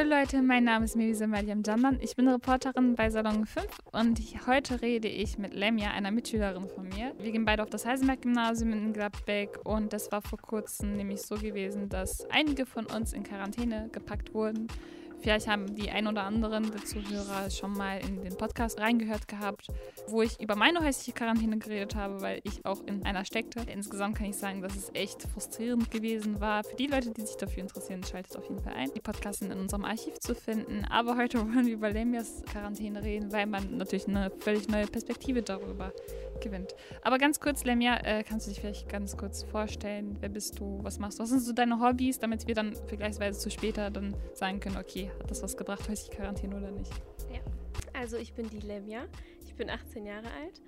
Hallo Leute, mein Name ist Melisa Mariam Jandan. Ich bin Reporterin bei Salon 5 und heute rede ich mit Lemja, einer Mitschülerin von mir. Wir gehen beide auf das Heisenberg-Gymnasium in Gladbeck und das war vor kurzem nämlich so gewesen, dass einige von uns in Quarantäne gepackt wurden Vielleicht haben die ein oder anderen der Zuhörer schon mal in den Podcast reingehört gehabt, wo ich über meine häusliche Quarantäne geredet habe, weil ich auch in einer steckte. Insgesamt kann ich sagen, dass es echt frustrierend gewesen war. Für die Leute, die sich dafür interessieren, schaltet auf jeden Fall ein. Die Podcasts sind in unserem Archiv zu finden. Aber heute wollen wir über Lemias Quarantäne reden, weil man natürlich eine völlig neue Perspektive darüber gewinnt. Aber ganz kurz, Lemia, äh, kannst du dich vielleicht ganz kurz vorstellen? Wer bist du? Was machst du? Was sind so deine Hobbys, damit wir dann vergleichsweise zu später dann sagen können, okay, hat das was gebracht, häusliche Quarantäne oder nicht? Ja, also ich bin die Lemia. Ich bin 18 Jahre alt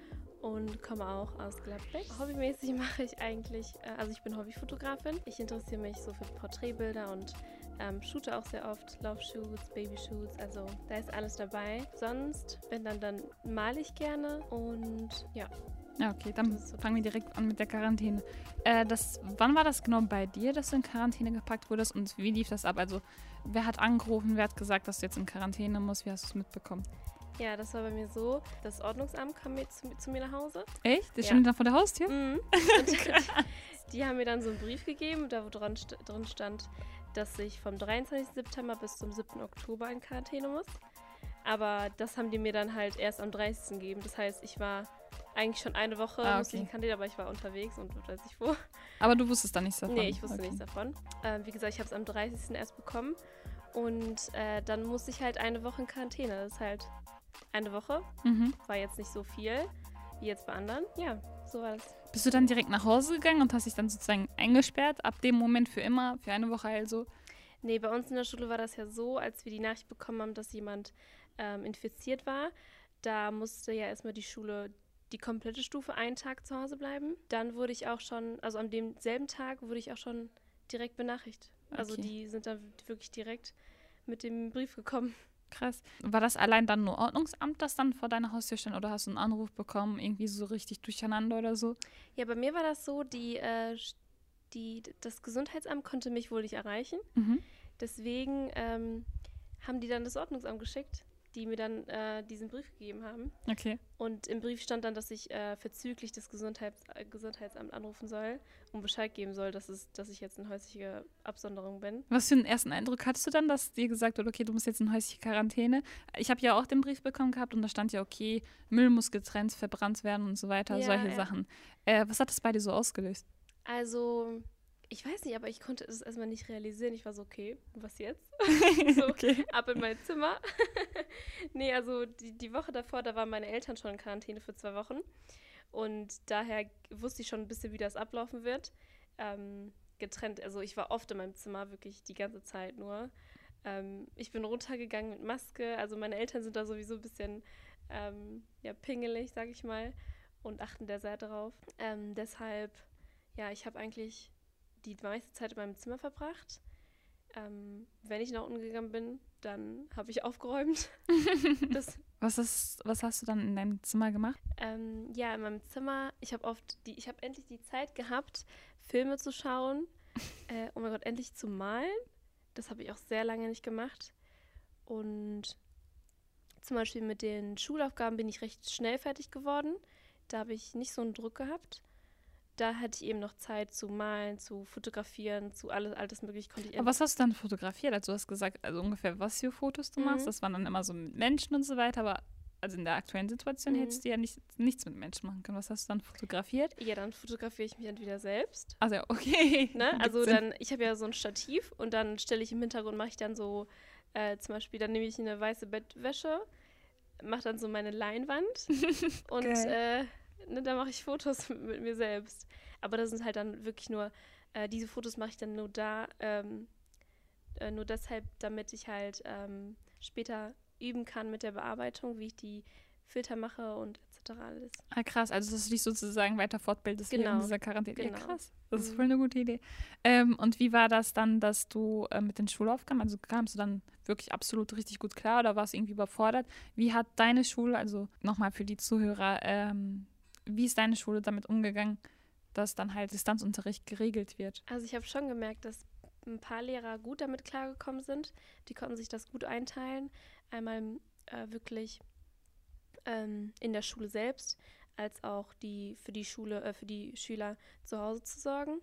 und komme auch aus Gladbeck. Hobbymäßig mache ich eigentlich, äh, also ich bin Hobbyfotografin. Ich interessiere mich so für Porträtbilder und ähm, shoote auch sehr oft Love-Shoots, Baby-Shoots, also da ist alles dabei. Sonst, wenn dann, dann male ich gerne und ja. Ja, okay, dann fangen wir direkt an mit der Quarantäne. Äh, das, wann war das genau bei dir, dass du in Quarantäne gepackt wurdest und wie lief das ab? Also, wer hat angerufen, wer hat gesagt, dass du jetzt in Quarantäne musst? Wie hast du es mitbekommen? Ja, das war bei mir so. Das Ordnungsamt kam mir zu, zu mir nach Hause. Echt? Das ja. stand da vor der Haustür? Mhm. die, die haben mir dann so einen Brief gegeben, da wo dran, drin stand, dass ich vom 23. September bis zum 7. Oktober in Quarantäne muss. Aber das haben die mir dann halt erst am 30. gegeben. Das heißt, ich war eigentlich schon eine Woche ah, okay. in Quarantäne, aber ich war unterwegs und weiß ich wo. Aber du wusstest da nichts davon? Nee, ich wusste okay. nichts davon. Ähm, wie gesagt, ich habe es am 30. erst bekommen. Und äh, dann musste ich halt eine Woche in Quarantäne. Das ist halt eine Woche. Mhm. War jetzt nicht so viel wie jetzt bei anderen. Ja, so war das. Bist du dann direkt nach Hause gegangen und hast dich dann sozusagen eingesperrt, ab dem Moment für immer, für eine Woche also? Nee, bei uns in der Schule war das ja so, als wir die Nachricht bekommen haben, dass jemand ähm, infiziert war. Da musste ja erstmal die Schule die komplette Stufe einen Tag zu Hause bleiben. Dann wurde ich auch schon, also an demselben Tag wurde ich auch schon direkt benachrichtigt. Also okay. die sind dann wirklich direkt mit dem Brief gekommen. Krass. War das allein dann nur Ordnungsamt, das dann vor deiner Haustür stand oder hast du einen Anruf bekommen, irgendwie so richtig durcheinander oder so? Ja, bei mir war das so, die, äh, die, das Gesundheitsamt konnte mich wohl nicht erreichen. Mhm. Deswegen ähm, haben die dann das Ordnungsamt geschickt die mir dann äh, diesen Brief gegeben haben. Okay. Und im Brief stand dann, dass ich äh, verzüglich das Gesundheits äh, Gesundheitsamt anrufen soll und Bescheid geben soll, dass, es, dass ich jetzt in häuslicher Absonderung bin. Was für einen ersten Eindruck hattest du dann, dass dir gesagt wurde, okay, du musst jetzt in häusliche Quarantäne? Ich habe ja auch den Brief bekommen gehabt und da stand ja, okay, Müll muss getrennt, verbrannt werden und so weiter, ja, solche ja. Sachen. Äh, was hat das bei dir so ausgelöst? Also ich weiß nicht, aber ich konnte es erstmal nicht realisieren. Ich war so, okay, was jetzt? so, okay. ab in mein Zimmer. nee, also die, die Woche davor, da waren meine Eltern schon in Quarantäne für zwei Wochen. Und daher wusste ich schon ein bisschen, wie das ablaufen wird. Ähm, getrennt, also ich war oft in meinem Zimmer, wirklich die ganze Zeit nur. Ähm, ich bin runtergegangen mit Maske. Also meine Eltern sind da sowieso ein bisschen ähm, ja, pingelig, sag ich mal, und achten da sehr drauf. Ähm, deshalb, ja, ich habe eigentlich die meiste Zeit in meinem Zimmer verbracht. Ähm, wenn ich nach unten gegangen bin, dann habe ich aufgeräumt. was, ist, was hast du dann in deinem Zimmer gemacht? Ähm, ja, in meinem Zimmer, ich habe oft, die, ich habe endlich die Zeit gehabt, Filme zu schauen. Äh, oh mein Gott, endlich zu malen. Das habe ich auch sehr lange nicht gemacht. Und zum Beispiel mit den Schulaufgaben bin ich recht schnell fertig geworden. Da habe ich nicht so einen Druck gehabt da hatte ich eben noch Zeit zu malen, zu fotografieren, zu alles, alles mögliche konnte ich. Aber was hast du dann fotografiert? Also du hast gesagt, also ungefähr was für Fotos du mhm. machst. Das waren dann immer so mit Menschen und so weiter, aber also in der aktuellen Situation mhm. hättest du ja nicht, nichts mit Menschen machen können. Was hast du dann fotografiert? Ja, dann fotografiere ich mich entweder selbst. Also okay. Ne? Also dann, ich habe ja so ein Stativ und dann stelle ich im Hintergrund, mache ich dann so, äh, zum Beispiel, dann nehme ich eine weiße Bettwäsche, mache dann so meine Leinwand und äh, ne, da mache ich Fotos mit, mir selbst. Aber das sind halt dann wirklich nur, äh, diese Fotos mache ich dann nur da, ähm, äh, nur deshalb, damit ich halt ähm, später üben kann mit der Bearbeitung, wie ich die Filter mache und etc. alles. Ah, krass, also dass du dich sozusagen weiter fortbildest genau. während dieser Quarantäne. Genau. Ja, krass, das mhm. ist voll eine gute Idee. Ähm, und wie war das dann, dass du äh, mit den Schulaufgaben, also kamst du dann wirklich absolut richtig gut klar oder warst du irgendwie überfordert? Wie hat deine Schule, also nochmal für die Zuhörer, ähm, wie ist deine Schule damit umgegangen, dass dann halt Distanzunterricht geregelt wird? Also ich habe schon gemerkt, dass ein paar Lehrer gut damit klargekommen sind. Die konnten sich das gut einteilen. Einmal äh, wirklich ähm, in der Schule selbst, als auch die für die Schule, äh, für die Schüler zu Hause zu sorgen.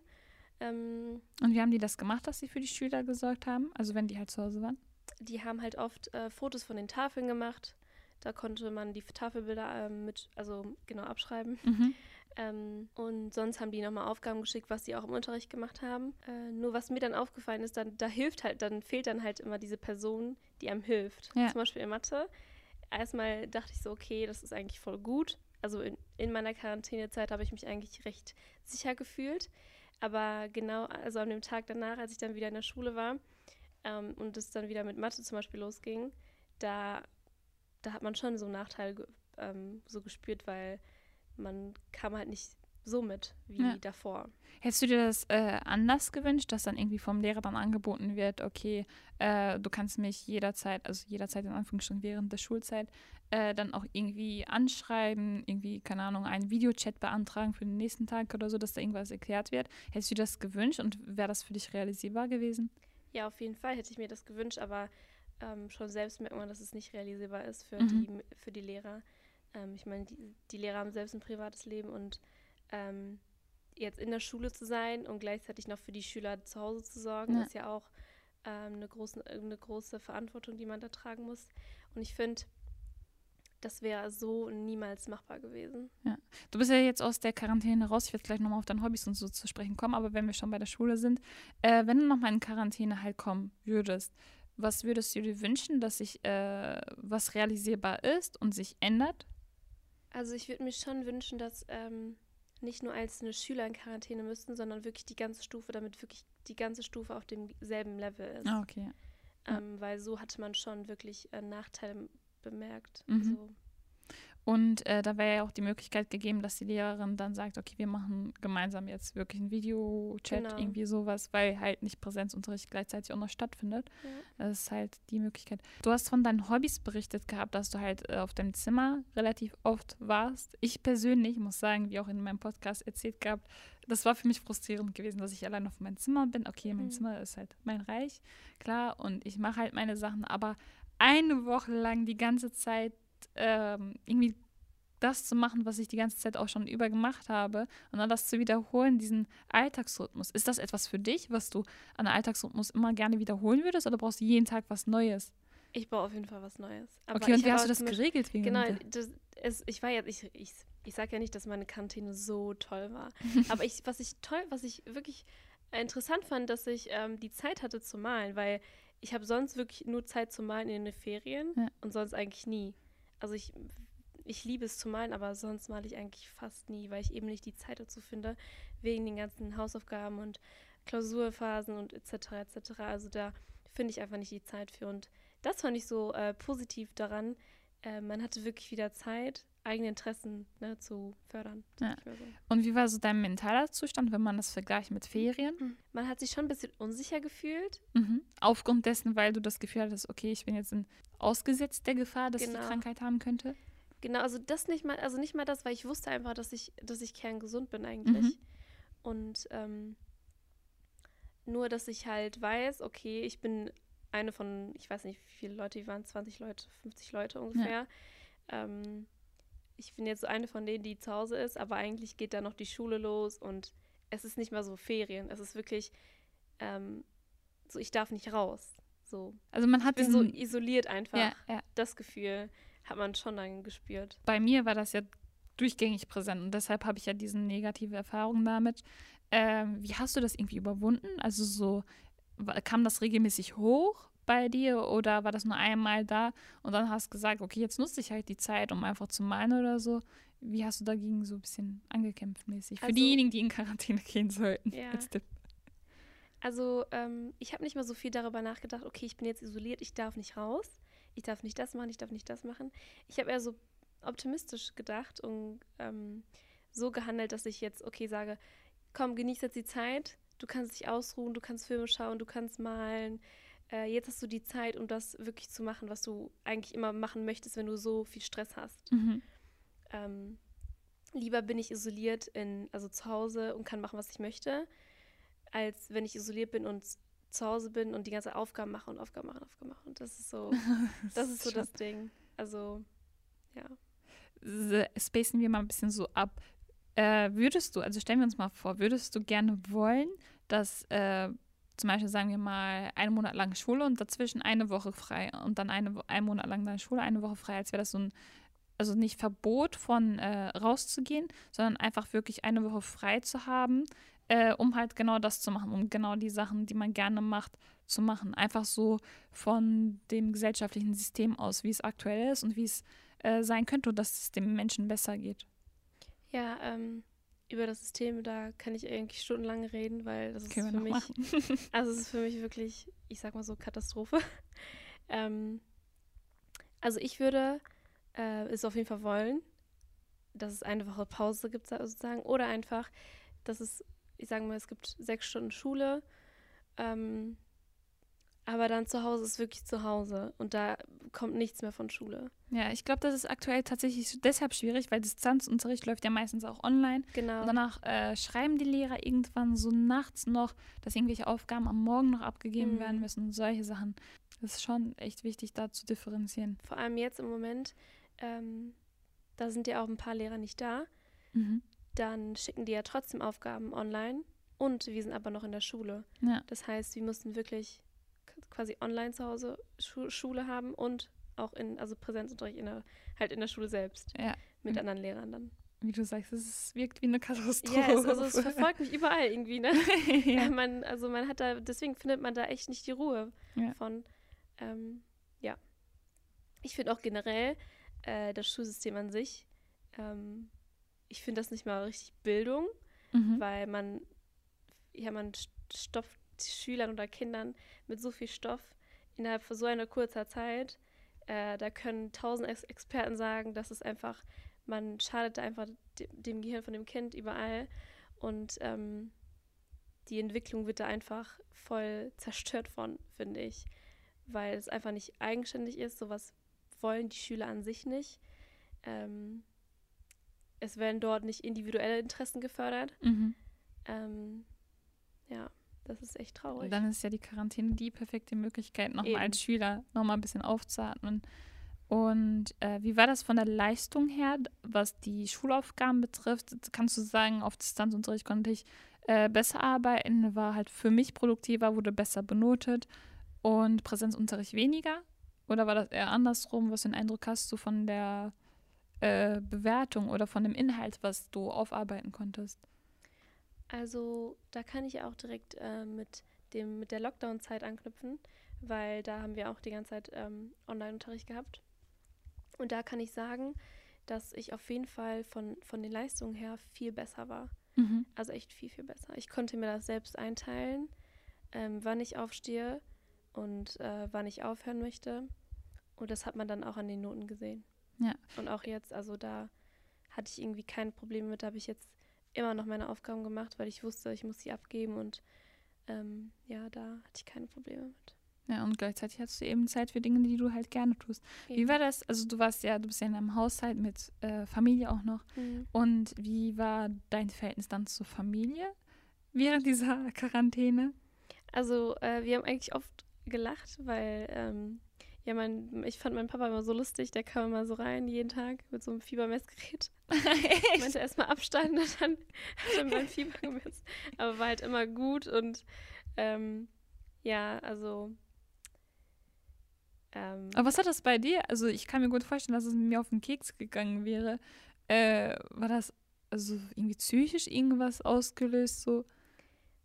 Ähm, Und wie haben die das gemacht, dass sie für die Schüler gesorgt haben? Also wenn die halt zu Hause waren? Die haben halt oft äh, Fotos von den Tafeln gemacht. Da konnte man die Tafelbilder äh, mit, also genau abschreiben. Mhm. Ähm, und sonst haben die nochmal Aufgaben geschickt, was sie auch im Unterricht gemacht haben. Äh, nur was mir dann aufgefallen ist, dann da hilft halt, dann fehlt dann halt immer diese Person, die einem hilft. Ja. Zum Beispiel in Mathe. Erstmal dachte ich so, okay, das ist eigentlich voll gut. Also in, in meiner Quarantänezeit habe ich mich eigentlich recht sicher gefühlt. Aber genau, also an dem Tag danach, als ich dann wieder in der Schule war ähm, und es dann wieder mit Mathe zum Beispiel losging, da, da hat man schon so einen Nachteil ähm, so gespürt, weil man kam halt nicht so mit wie ja. davor. Hättest du dir das äh, anders gewünscht, dass dann irgendwie vom Lehrer dann angeboten wird, okay, äh, du kannst mich jederzeit, also jederzeit in Anführungsstrichen während der Schulzeit, äh, dann auch irgendwie anschreiben, irgendwie, keine Ahnung, einen Videochat beantragen für den nächsten Tag oder so, dass da irgendwas erklärt wird. Hättest du dir das gewünscht und wäre das für dich realisierbar gewesen? Ja, auf jeden Fall hätte ich mir das gewünscht, aber ähm, schon selbst merkt man, dass es nicht realisierbar ist für, mhm. die, für die Lehrer. Ähm, ich meine, die, die, Lehrer haben selbst ein privates Leben und ähm, jetzt in der Schule zu sein und gleichzeitig noch für die Schüler zu Hause zu sorgen, ja. ist ja auch ähm, eine, große, eine große Verantwortung, die man da tragen muss. Und ich finde, das wäre so niemals machbar gewesen. Ja. Du bist ja jetzt aus der Quarantäne raus. Ich werde gleich nochmal auf deine Hobbys und so zu sprechen kommen, aber wenn wir schon bei der Schule sind, äh, wenn du nochmal in Quarantäne halt kommen würdest, was würdest du dir wünschen, dass sich äh, was realisierbar ist und sich ändert? Also ich würde mir schon wünschen, dass ähm, nicht nur einzelne Schüler in Quarantäne müssten, sondern wirklich die ganze Stufe, damit wirklich die ganze Stufe auf demselben Level ist. Ah, okay. Ähm, ja. Weil so hatte man schon wirklich äh, Nachteile bemerkt. Mhm. So. Und äh, da wäre ja auch die Möglichkeit gegeben, dass die Lehrerin dann sagt, okay, wir machen gemeinsam jetzt wirklich einen Videochat, genau. irgendwie sowas, weil halt nicht Präsenzunterricht gleichzeitig auch noch stattfindet. Ja. Das ist halt die Möglichkeit. Du hast von deinen Hobbys berichtet gehabt, dass du halt äh, auf deinem Zimmer relativ oft warst. Ich persönlich muss sagen, wie auch in meinem Podcast erzählt gehabt, das war für mich frustrierend gewesen, dass ich allein auf meinem Zimmer bin. Okay, mein mhm. Zimmer ist halt mein Reich, klar, und ich mache halt meine Sachen, aber eine Woche lang die ganze Zeit ähm, irgendwie das zu machen, was ich die ganze Zeit auch schon über gemacht habe und dann das zu wiederholen, diesen Alltagsrhythmus. Ist das etwas für dich, was du an Alltagsrhythmus immer gerne wiederholen würdest oder brauchst du jeden Tag was Neues? Ich brauche auf jeden Fall was Neues. Aber okay, und wie hast du das geregelt? Genau, das, es, ich war jetzt, ich, ich, ich sage ja nicht, dass meine Kantine so toll war, aber ich, was ich toll, was ich wirklich interessant fand, dass ich ähm, die Zeit hatte zu malen, weil ich habe sonst wirklich nur Zeit zu malen in den Ferien ja. und sonst eigentlich nie. Also ich, ich liebe es zu malen, aber sonst male ich eigentlich fast nie, weil ich eben nicht die Zeit dazu finde, wegen den ganzen Hausaufgaben und Klausurphasen und etc. etc. Also da finde ich einfach nicht die Zeit für. Und das fand ich so äh, positiv daran. Äh, man hatte wirklich wieder Zeit, eigene Interessen ne, zu fördern. Ja. Und wie war so dein mentaler Zustand, wenn man das vergleicht mit Ferien? Mhm. Man hat sich schon ein bisschen unsicher gefühlt. Mhm. Aufgrund dessen, weil du das Gefühl hattest, okay, ich bin jetzt in, ausgesetzt der Gefahr, dass genau. ich die Krankheit haben könnte. Genau, also das nicht mal, also nicht mal das, weil ich wusste einfach, dass ich, dass ich kerngesund bin eigentlich. Mhm. Und ähm, nur, dass ich halt weiß, okay, ich bin eine von, ich weiß nicht, wie viele Leute, wie waren 20 Leute, 50 Leute ungefähr. Ja. Ähm, ich bin jetzt so eine von denen, die zu Hause ist, aber eigentlich geht da noch die Schule los und es ist nicht mal so Ferien. Es ist wirklich ähm, so, ich darf nicht raus. So. Also man hat ich bin so isoliert einfach. Ja, ja. Das Gefühl hat man schon dann gespürt. Bei mir war das ja durchgängig präsent und deshalb habe ich ja diese negative Erfahrung damit. Ähm, wie hast du das irgendwie überwunden? Also so kam das regelmäßig hoch? Bei dir oder war das nur einmal da und dann hast du gesagt, okay, jetzt nutze ich halt die Zeit, um einfach zu malen oder so? Wie hast du dagegen so ein bisschen angekämpft mäßig? Für also, diejenigen, die in Quarantäne gehen sollten. Ja. Als Tipp. Also ähm, ich habe nicht mal so viel darüber nachgedacht, okay, ich bin jetzt isoliert, ich darf nicht raus, ich darf nicht das machen, ich darf nicht das machen. Ich habe eher so optimistisch gedacht und ähm, so gehandelt, dass ich jetzt, okay, sage, komm, genieß jetzt die Zeit, du kannst dich ausruhen, du kannst Filme schauen, du kannst malen, äh, jetzt hast du die Zeit, um das wirklich zu machen, was du eigentlich immer machen möchtest, wenn du so viel Stress hast. Mhm. Ähm, lieber bin ich isoliert in, also zu Hause und kann machen, was ich möchte, als wenn ich isoliert bin und zu Hause bin und die ganze Aufgaben mache und Aufgaben mache und Aufgaben mache. Und das ist so, das ist so das Ding. Also, ja. Spacen wir mal ein bisschen so ab. Äh, würdest du, also stellen wir uns mal vor, würdest du gerne wollen, dass äh, zum Beispiel sagen wir mal einen Monat lang Schule und dazwischen eine Woche frei und dann eine, einen Monat lang deine Schule, eine Woche frei, als wäre das so ein, also nicht Verbot von äh, rauszugehen, sondern einfach wirklich eine Woche frei zu haben, äh, um halt genau das zu machen, um genau die Sachen, die man gerne macht, zu machen. Einfach so von dem gesellschaftlichen System aus, wie es aktuell ist und wie es äh, sein könnte, dass es dem Menschen besser geht. Ja, ähm, über das System, da kann ich eigentlich stundenlang reden, weil das ist für mich, also es ist für mich wirklich, ich sag mal so, Katastrophe. ähm, also ich würde äh, es auf jeden Fall wollen, dass es eine Woche Pause gibt sozusagen oder einfach, dass es ich sage mal, es gibt sechs Stunden Schule, ähm, aber dann zu Hause ist wirklich zu Hause und da kommt nichts mehr von Schule. Ja, ich glaube, das ist aktuell tatsächlich deshalb schwierig, weil Distanzunterricht läuft ja meistens auch online. Genau. Und danach äh, schreiben die Lehrer irgendwann so nachts noch, dass irgendwelche Aufgaben am Morgen noch abgegeben mhm. werden müssen und solche Sachen. Das ist schon echt wichtig, da zu differenzieren. Vor allem jetzt im Moment, ähm, da sind ja auch ein paar Lehrer nicht da. Mhm dann schicken die ja trotzdem Aufgaben online und wir sind aber noch in der Schule. Ja. Das heißt, wir mussten wirklich quasi online zu Hause Schu Schule haben und auch in, also Präsenzunterricht in der, halt in der Schule selbst. Ja. Mit mhm. anderen Lehrern dann. Wie du sagst, es wirkt wie eine Katastrophe. Ja, yes, also es verfolgt mich überall irgendwie, ne? ja. man, also man hat da, deswegen findet man da echt nicht die Ruhe ja. von. Ähm, ja. Ich finde auch generell äh, das Schulsystem an sich ähm, ich finde das nicht mal richtig Bildung, mhm. weil man, ja, man stopft Schülern oder Kindern mit so viel Stoff innerhalb von so einer kurzer Zeit. Äh, da können tausend Ex Experten sagen, dass es einfach, man schadet da einfach de dem Gehirn von dem Kind überall und ähm, die Entwicklung wird da einfach voll zerstört von, finde ich, weil es einfach nicht eigenständig ist. Sowas wollen die Schüler an sich nicht. Ähm, es werden dort nicht individuelle Interessen gefördert. Mhm. Ähm, ja, das ist echt traurig. Und dann ist ja die Quarantäne die perfekte Möglichkeit, nochmal als Schüler nochmal ein bisschen aufzuatmen. Und äh, wie war das von der Leistung her, was die Schulaufgaben betrifft? Kannst du sagen, auf Distanzunterricht konnte ich äh, besser arbeiten, war halt für mich produktiver, wurde besser benotet und Präsenzunterricht weniger? Oder war das eher andersrum? Was für einen Eindruck hast du von der äh, Bewertung oder von dem Inhalt, was du aufarbeiten konntest? Also da kann ich auch direkt äh, mit dem mit der Lockdown-Zeit anknüpfen, weil da haben wir auch die ganze Zeit ähm, Online-Unterricht gehabt. Und da kann ich sagen, dass ich auf jeden Fall von, von den Leistungen her viel besser war. Mhm. Also echt viel, viel besser. Ich konnte mir das selbst einteilen, ähm, wann ich aufstehe und äh, wann ich aufhören möchte. Und das hat man dann auch an den Noten gesehen. Ja. Und auch jetzt, also da hatte ich irgendwie keine Probleme mit. Da habe ich jetzt immer noch meine Aufgaben gemacht, weil ich wusste, ich muss sie abgeben und ähm, ja, da hatte ich keine Probleme mit. Ja, und gleichzeitig hattest du eben Zeit für Dinge, die du halt gerne tust. Eben. Wie war das? Also du warst ja, du bist ja in einem Haushalt mit äh, Familie auch noch. Mhm. Und wie war dein Verhältnis dann zur Familie während dieser Quarantäne? Also äh, wir haben eigentlich oft gelacht, weil ähm, ja, mein, ich fand meinen Papa immer so lustig, der kam immer so rein jeden Tag mit so einem Fiebermessgerät. Ich meinte erstmal Abstand und dann hat er mein Fieber gemessen. Aber war halt immer gut und ähm, ja, also. Ähm, Aber was hat das bei dir? Also, ich kann mir gut vorstellen, dass es mir auf den Keks gegangen wäre. Äh, war das also irgendwie psychisch irgendwas ausgelöst? So?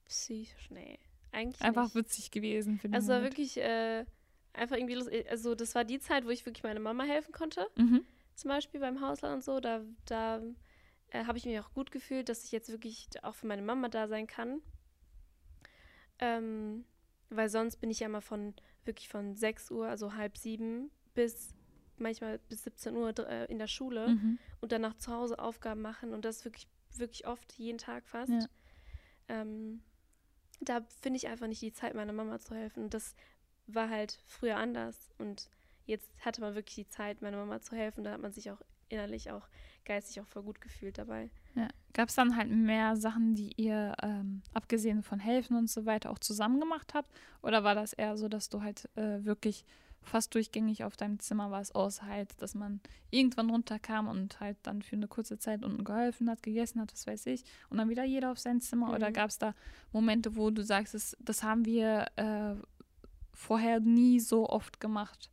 Psychisch, nee. Eigentlich Einfach nicht. witzig gewesen für den Also, wirklich. Äh, einfach irgendwie lustig. Also das war die Zeit, wo ich wirklich meiner Mama helfen konnte. Mhm. Zum Beispiel beim Haushalt und so. Da, da äh, habe ich mich auch gut gefühlt, dass ich jetzt wirklich auch für meine Mama da sein kann. Ähm, weil sonst bin ich ja immer von wirklich von 6 Uhr, also halb sieben, bis manchmal bis 17 Uhr äh, in der Schule mhm. und danach zu Hause Aufgaben machen und das wirklich, wirklich oft, jeden Tag fast. Ja. Ähm, da finde ich einfach nicht die Zeit, meiner Mama zu helfen. Und das war halt früher anders und jetzt hatte man wirklich die Zeit, meiner Mama zu helfen. Da hat man sich auch innerlich auch geistig auch voll gut gefühlt dabei. Ja. Gab es dann halt mehr Sachen, die ihr, ähm, abgesehen von Helfen und so weiter, auch zusammen gemacht habt? Oder war das eher so, dass du halt äh, wirklich fast durchgängig auf deinem Zimmer warst, außer halt, dass man irgendwann runterkam und halt dann für eine kurze Zeit unten geholfen hat, gegessen hat, was weiß ich, und dann wieder jeder auf sein Zimmer? Mhm. Oder gab es da Momente, wo du sagst, das, das haben wir äh, vorher nie so oft gemacht?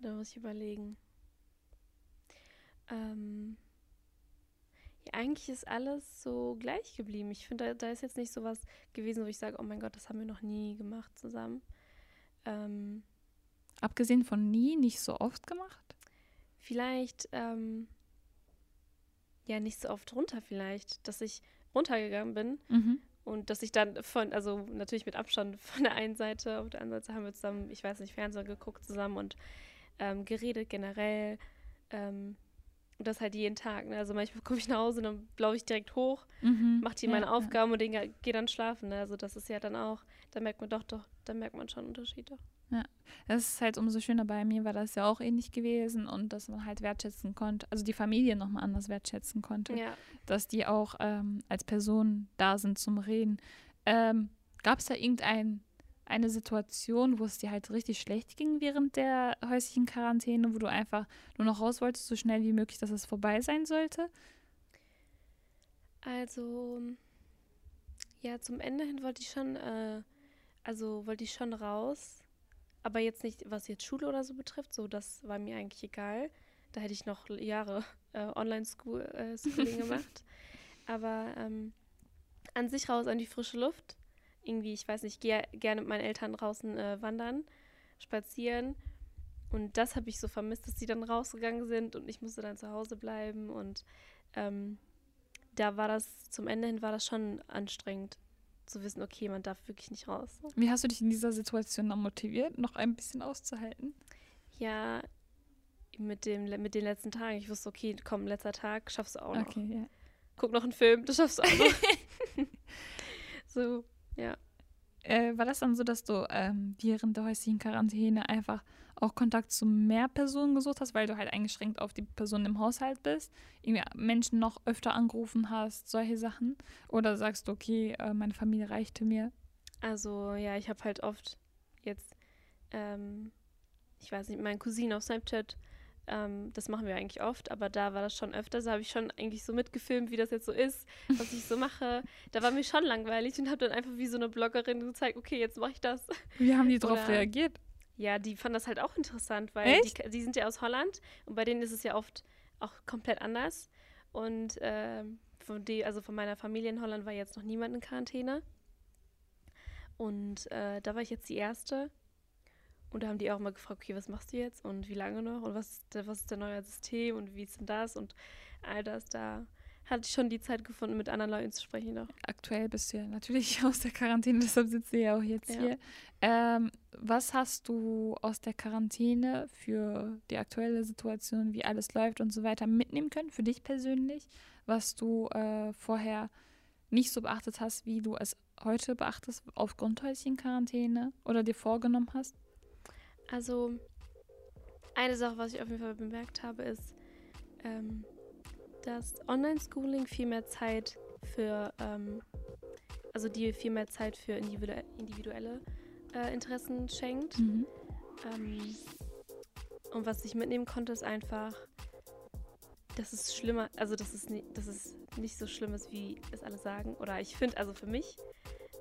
Da muss ich überlegen. Ähm, ja, eigentlich ist alles so gleich geblieben. Ich finde, da, da, ist jetzt nicht so was gewesen, wo ich sage, oh mein Gott, das haben wir noch nie gemacht zusammen. Ähm, Abgesehen von nie, nicht so oft gemacht? Vielleicht, ähm, ja, nicht so oft runter vielleicht, dass ich runtergegangen bin mhm. Und dass ich dann von, also natürlich mit Abstand von der einen Seite, auf der anderen Seite haben wir zusammen, ich weiß nicht, Fernseher geguckt zusammen und ähm, geredet generell. Ähm, und das halt jeden Tag. Ne? Also manchmal komme ich nach Hause und dann blaue ich direkt hoch, mhm, mache hier ja, meine Aufgaben ja. und gehe dann schlafen. Ne? Also das ist ja dann auch, da merkt man doch, doch, da merkt man schon Unterschiede. Ja, das ist halt umso schöner. Bei mir war das ja auch ähnlich gewesen und dass man halt wertschätzen konnte, also die Familie nochmal anders wertschätzen konnte. Ja. Dass die auch ähm, als Person da sind zum Reden. Ähm, Gab es da irgendein eine Situation, wo es dir halt richtig schlecht ging während der häuslichen Quarantäne, wo du einfach nur noch raus wolltest, so schnell wie möglich, dass es vorbei sein sollte? Also, ja, zum Ende hin wollte ich schon, äh, also wollte ich schon raus, aber jetzt nicht, was jetzt Schule oder so betrifft, so das war mir eigentlich egal. Da hätte ich noch Jahre äh, Online-Schooling äh, gemacht. Aber ähm, an sich raus an die frische Luft irgendwie, ich weiß nicht, gehe gerne mit meinen Eltern draußen äh, wandern, spazieren. Und das habe ich so vermisst, dass sie dann rausgegangen sind und ich musste dann zu Hause bleiben. Und ähm, da war das, zum Ende hin war das schon anstrengend zu wissen, okay, man darf wirklich nicht raus. Wie hast du dich in dieser Situation dann motiviert, noch ein bisschen auszuhalten? Ja, mit, dem, mit den letzten Tagen. Ich wusste, okay, komm, letzter Tag, schaffst du auch noch. Okay, ja. Guck noch einen Film, das schaffst du auch noch. so, ja. Äh, war das dann so, dass du ähm, während der häuslichen Quarantäne einfach auch Kontakt zu mehr Personen gesucht hast, weil du halt eingeschränkt auf die Personen im Haushalt bist? Irgendwie Menschen noch öfter angerufen hast, solche Sachen? Oder sagst du, okay, äh, meine Familie reichte mir? Also, ja, ich habe halt oft jetzt, ähm, ich weiß nicht, meinen Cousin auf Snapchat ähm, das machen wir eigentlich oft, aber da war das schon öfter. Da habe ich schon eigentlich so mitgefilmt, wie das jetzt so ist, was ich so mache. Da war mir schon langweilig und habe dann einfach wie so eine Bloggerin gezeigt, okay, jetzt mache ich das. Wie haben die darauf reagiert? Ja, die fanden das halt auch interessant, weil die, die, sind ja aus Holland und bei denen ist es ja oft auch komplett anders. Und äh, von die, also von meiner Familie in Holland war jetzt noch niemand in Quarantäne. Und äh, da war ich jetzt die Erste. Und da haben die auch mal gefragt, okay, was machst du jetzt und wie lange noch und was ist, der, was ist der neue System und wie ist denn das und all das. Da hatte ich schon die Zeit gefunden, mit anderen Leuten zu sprechen noch. Aktuell bist du ja natürlich aus der Quarantäne, deshalb sitzt du ja auch jetzt ja. hier. Ähm, was hast du aus der Quarantäne für die aktuelle Situation, wie alles läuft und so weiter mitnehmen können, für dich persönlich, was du äh, vorher nicht so beachtet hast, wie du es heute beachtest aufgrund häuslichen Quarantäne oder dir vorgenommen hast? Also, eine Sache, was ich auf jeden Fall bemerkt habe, ist, ähm, dass Online-Schooling viel mehr Zeit für, ähm, also die viel mehr Zeit für individuelle, äh, Interessen schenkt. Mhm. Ähm, und was ich mitnehmen konnte, ist einfach, dass es schlimmer, also dass es, nie, dass es nicht so schlimm ist, wie es alle sagen. Oder ich finde, also für mich,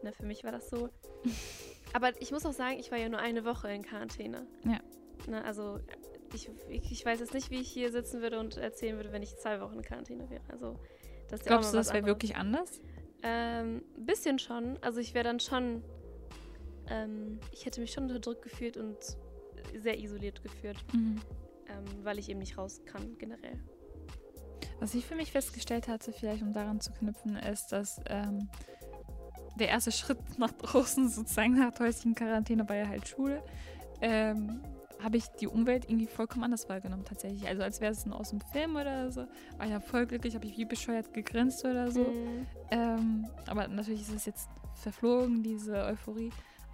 ne, für mich war das so. Aber ich muss auch sagen, ich war ja nur eine Woche in Quarantäne. Ja. Na, also ich, ich, weiß jetzt nicht, wie ich hier sitzen würde und erzählen würde, wenn ich zwei Wochen in Quarantäne wäre. Also, das ist Glaubst ja du, das wäre wirklich anders? Ein ähm, bisschen schon. Also ich wäre dann schon, ähm, ich hätte mich schon unterdrückt gefühlt und sehr isoliert gefühlt, mhm. ähm, weil ich eben nicht raus kann generell. Was ich für mich festgestellt hatte, vielleicht um daran zu knüpfen, ist, dass ähm, der erste Schritt nach draußen, sozusagen nach häuslichen Quarantäne, war ja halt Schule. Ähm, habe ich die Umwelt irgendwie vollkommen anders wahrgenommen, tatsächlich. Also als wäre es aus dem Film oder so. War ja voll glücklich, habe ich wie bescheuert gegrinst oder so. Mhm. Ähm, aber natürlich ist es jetzt verflogen, diese Euphorie.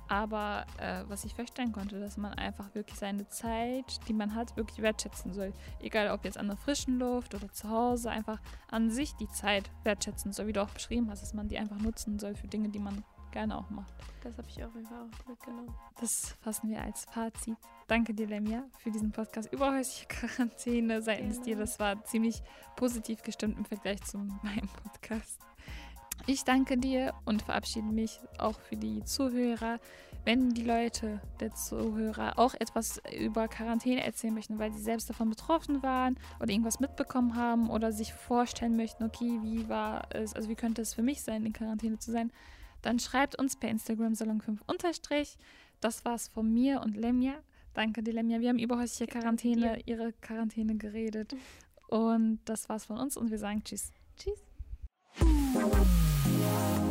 Aber äh, was ich verstehen konnte, dass man einfach wirklich seine Zeit, die man hat, wirklich wertschätzen soll. Egal ob jetzt an der frischen Luft oder zu Hause, einfach an sich die Zeit wertschätzen soll, wie du auch beschrieben hast, dass man die einfach nutzen soll für Dinge, die man gerne auch macht. Das habe ich auf jeden Fall auch mitgenommen. Das fassen wir als Fazit. Danke dir, Lemia, für diesen Podcast über häusliche Quarantäne seitens genau. dir. Das war ziemlich positiv gestimmt im Vergleich zu meinem Podcast. Ich danke dir und verabschiede mich auch für die Zuhörer. Wenn die Leute der Zuhörer auch etwas über Quarantäne erzählen möchten, weil sie selbst davon betroffen waren oder irgendwas mitbekommen haben oder sich vorstellen möchten, okay, wie war es, also wie könnte es für mich sein, in Quarantäne zu sein, dann schreibt uns per Instagram Salon5 unterstrich. Das war's von mir und Lemja. Danke dir, Lemja. Wir haben über häusliche Quarantäne, ihre Quarantäne geredet. Und das war's von uns und wir sagen Tschüss. Tschüss. Yeah.